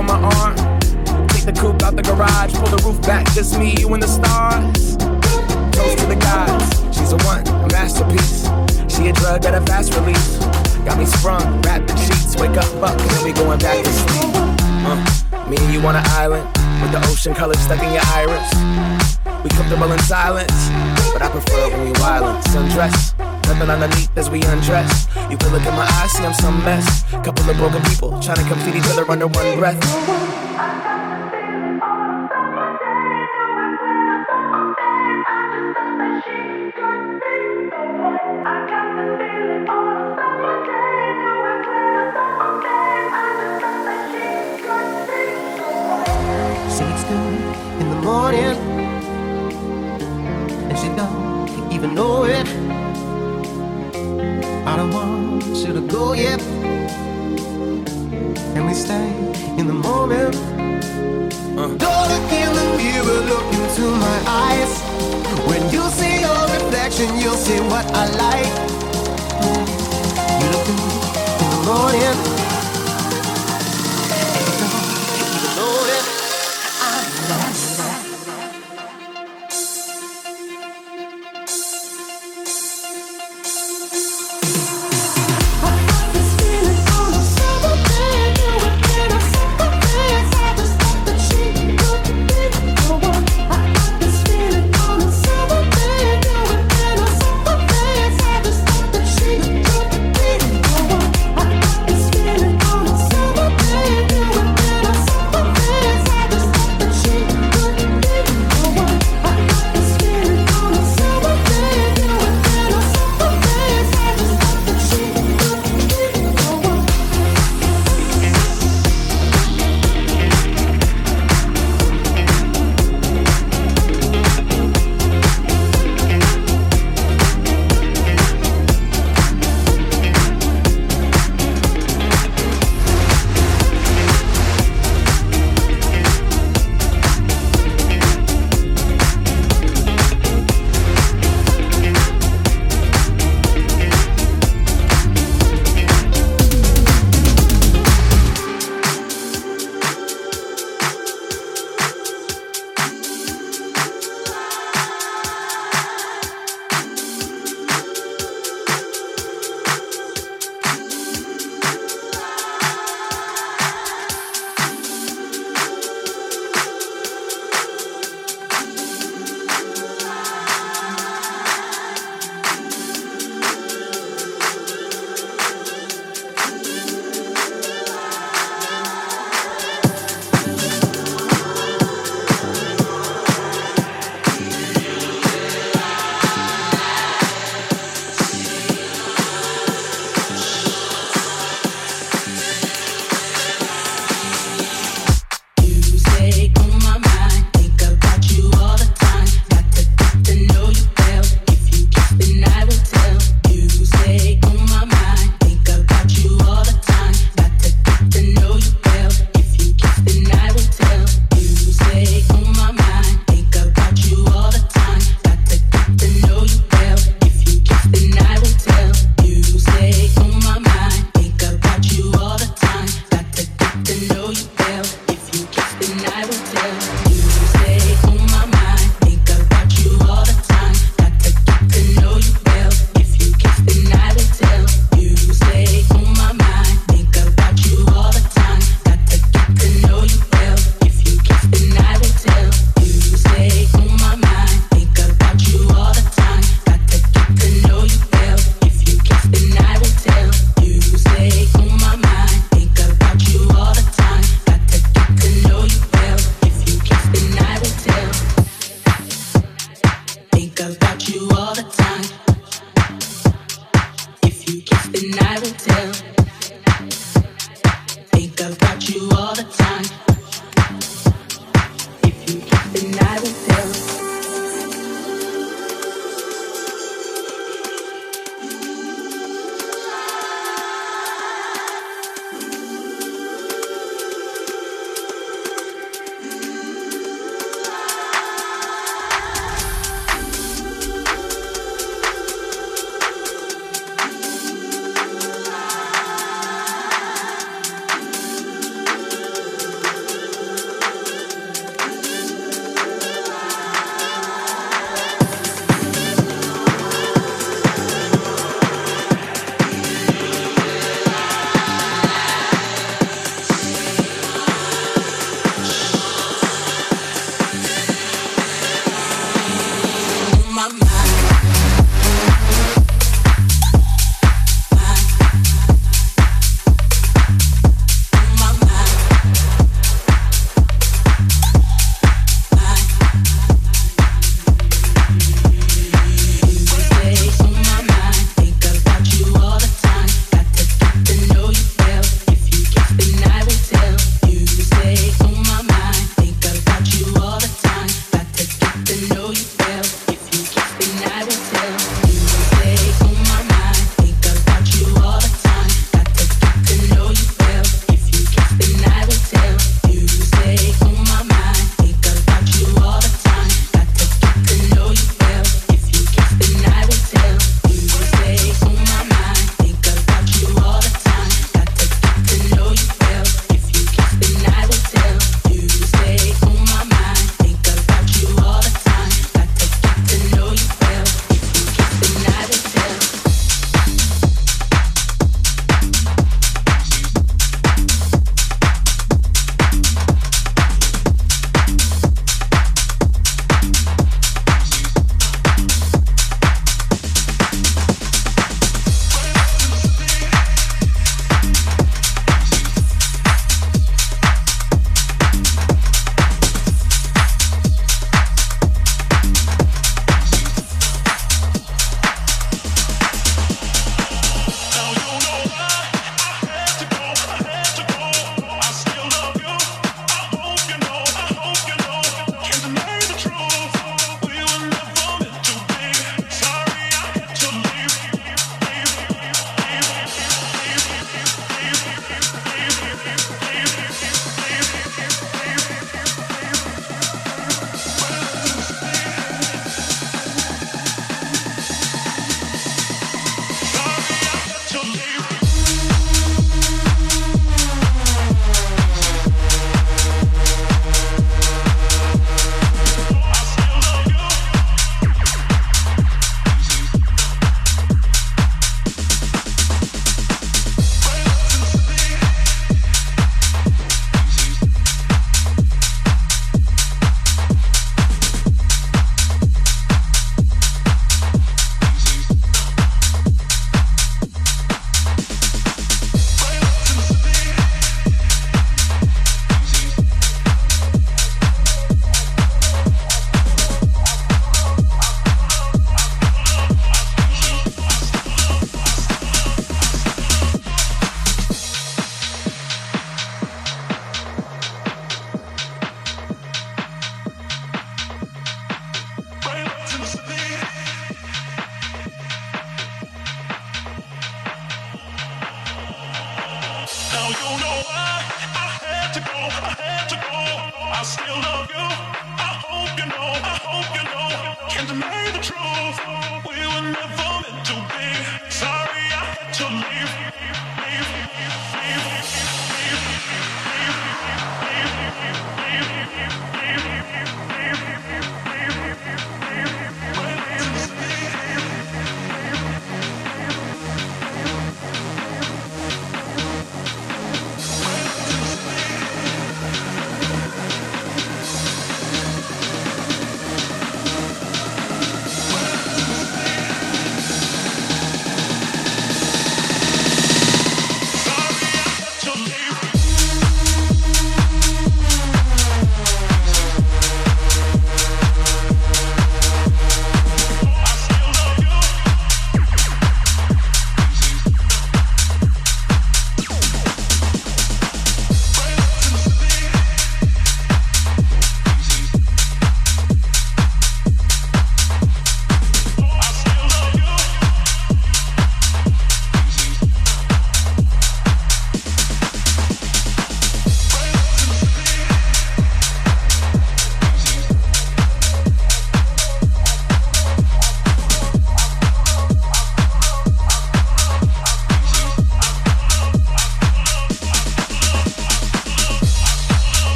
on my arm. Take the coupe out the garage, pull the roof back, just me, you, and the stars. Toast to the gods, she's a one, a masterpiece. She a drug at a fast release. Got me sprung, wrapped the sheets, wake up, fuck, and then we going back to sleep. Uh, me and you on an island, with the ocean color stuck in your iris. We comfortable in silence, but I prefer when we wild. Sundress, nothing underneath as we undress. You can look in my eyes, see I'm some mess. Couple of broken people trying to complete each other under one breath.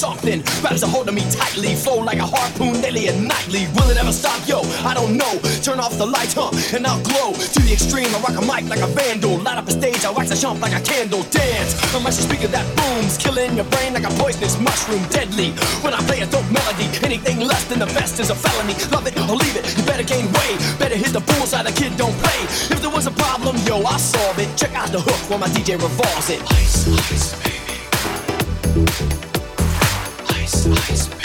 Something grabs a hold of me tightly, flow like a harpoon daily and nightly. Will it ever stop? Yo, I don't know. Turn off the lights, huh? And I'll glow to the extreme. I rock a mic like a vandal, light up a stage. I wax a jump like a candle. Dance, I'm a speaker that booms, killing your brain like a poisonous mushroom, deadly. When I play a dope melody, anything less than the best is a felony. Love it or leave it, you better gain weight. Better hit the bullseye, the kid don't play. If there was a problem, yo, I solve it. Check out the hook while my DJ revolves it. Ice, ice, baby. Ice,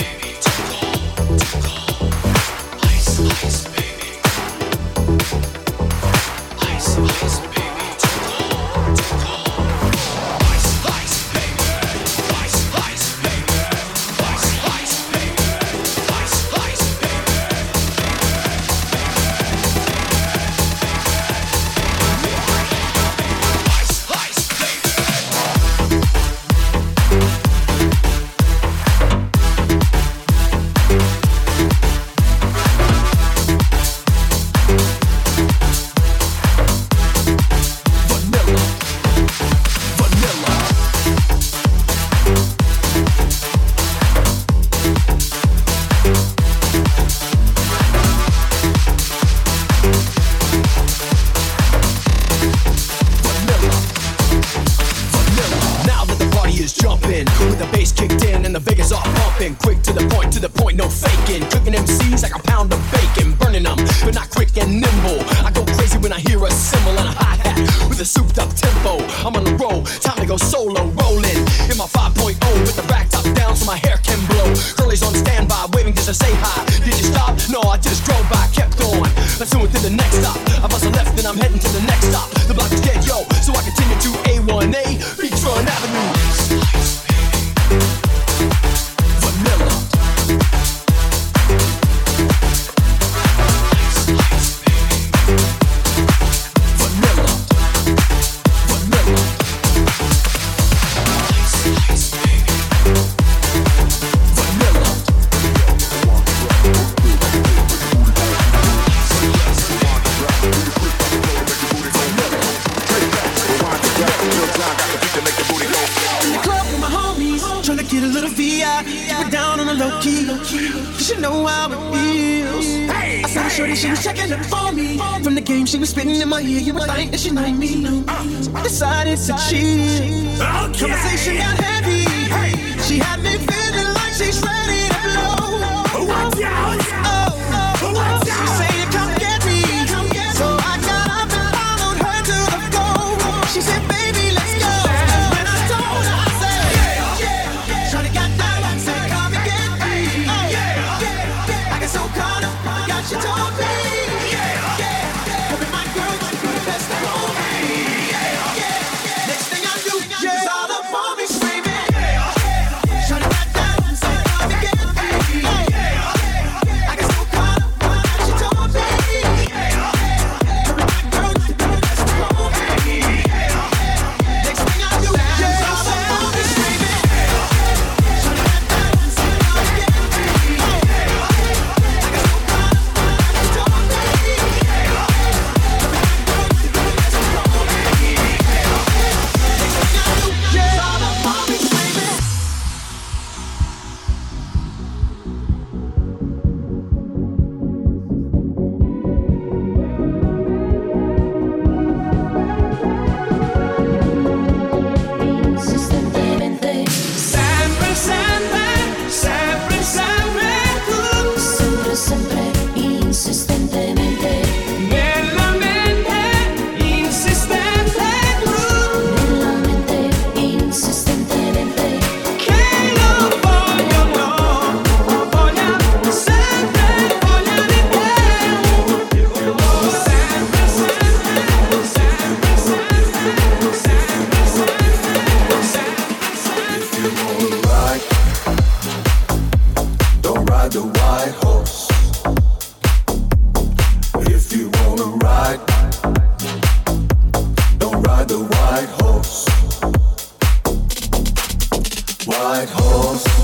been quick to the point, to the point, no faking. Cooking MCs like a pound of bacon, burning them, but not quick and nimble. I go crazy when I hear a cymbal and a hi hat with a souped up tempo. I'm on a roll, time to go solo, rolling in my 5.0 with the back top down so my hair can blow. Curly's on standby, waving just to say hi. Did you stop? No, I just drove by, kept going. Let's do it to the next stop. I bust a left, then I'm heading to the next. If you wanna ride, don't ride the white horse. White horse.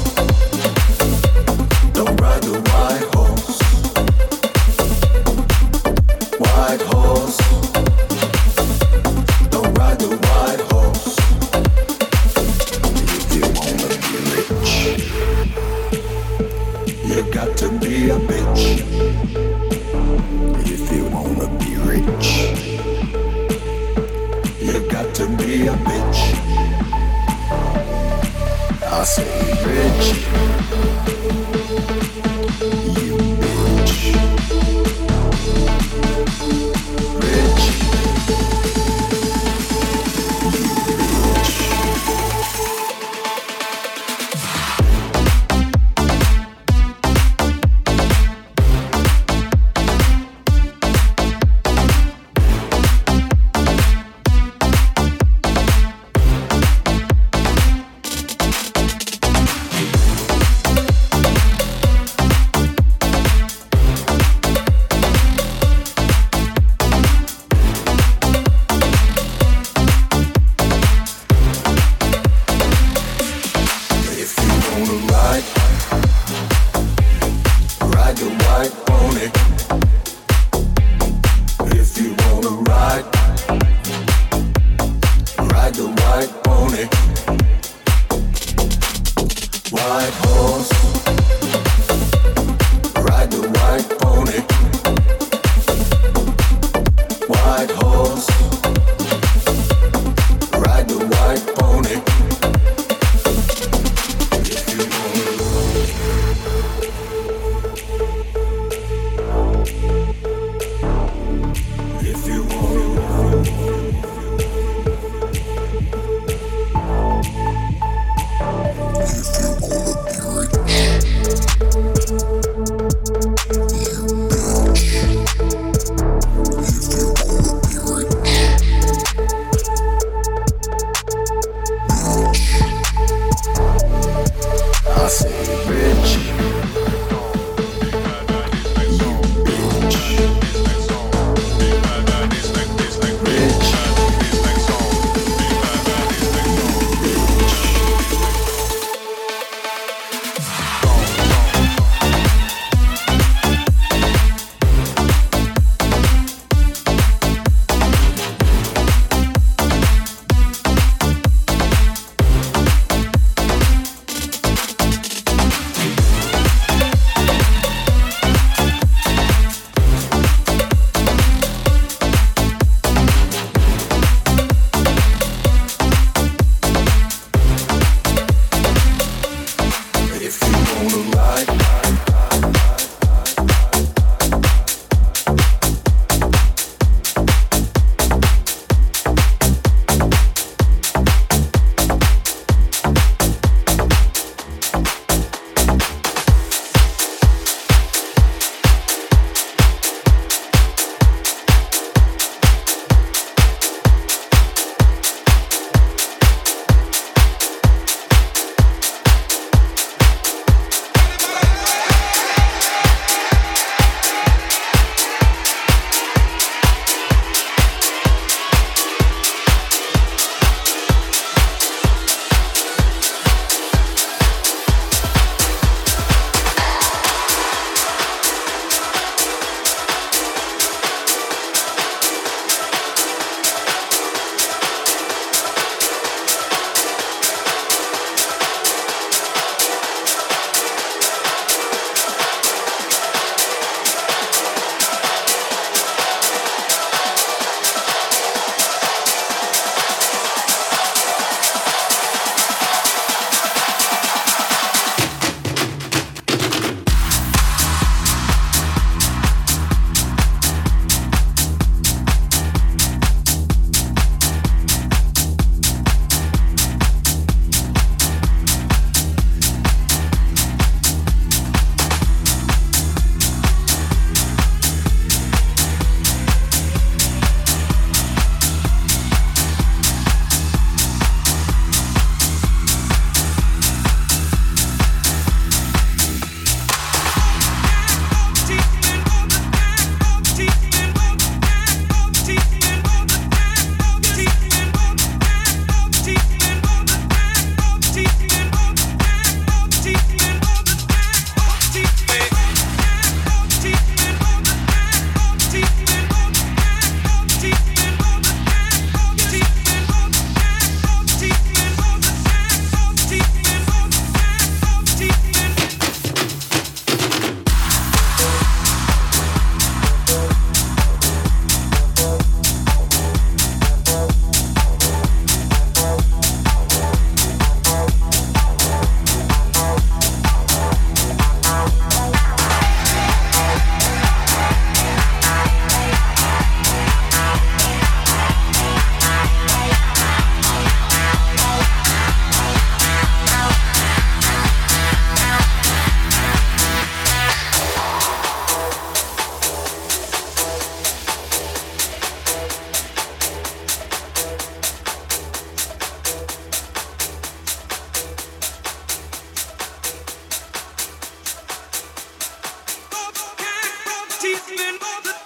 Living all the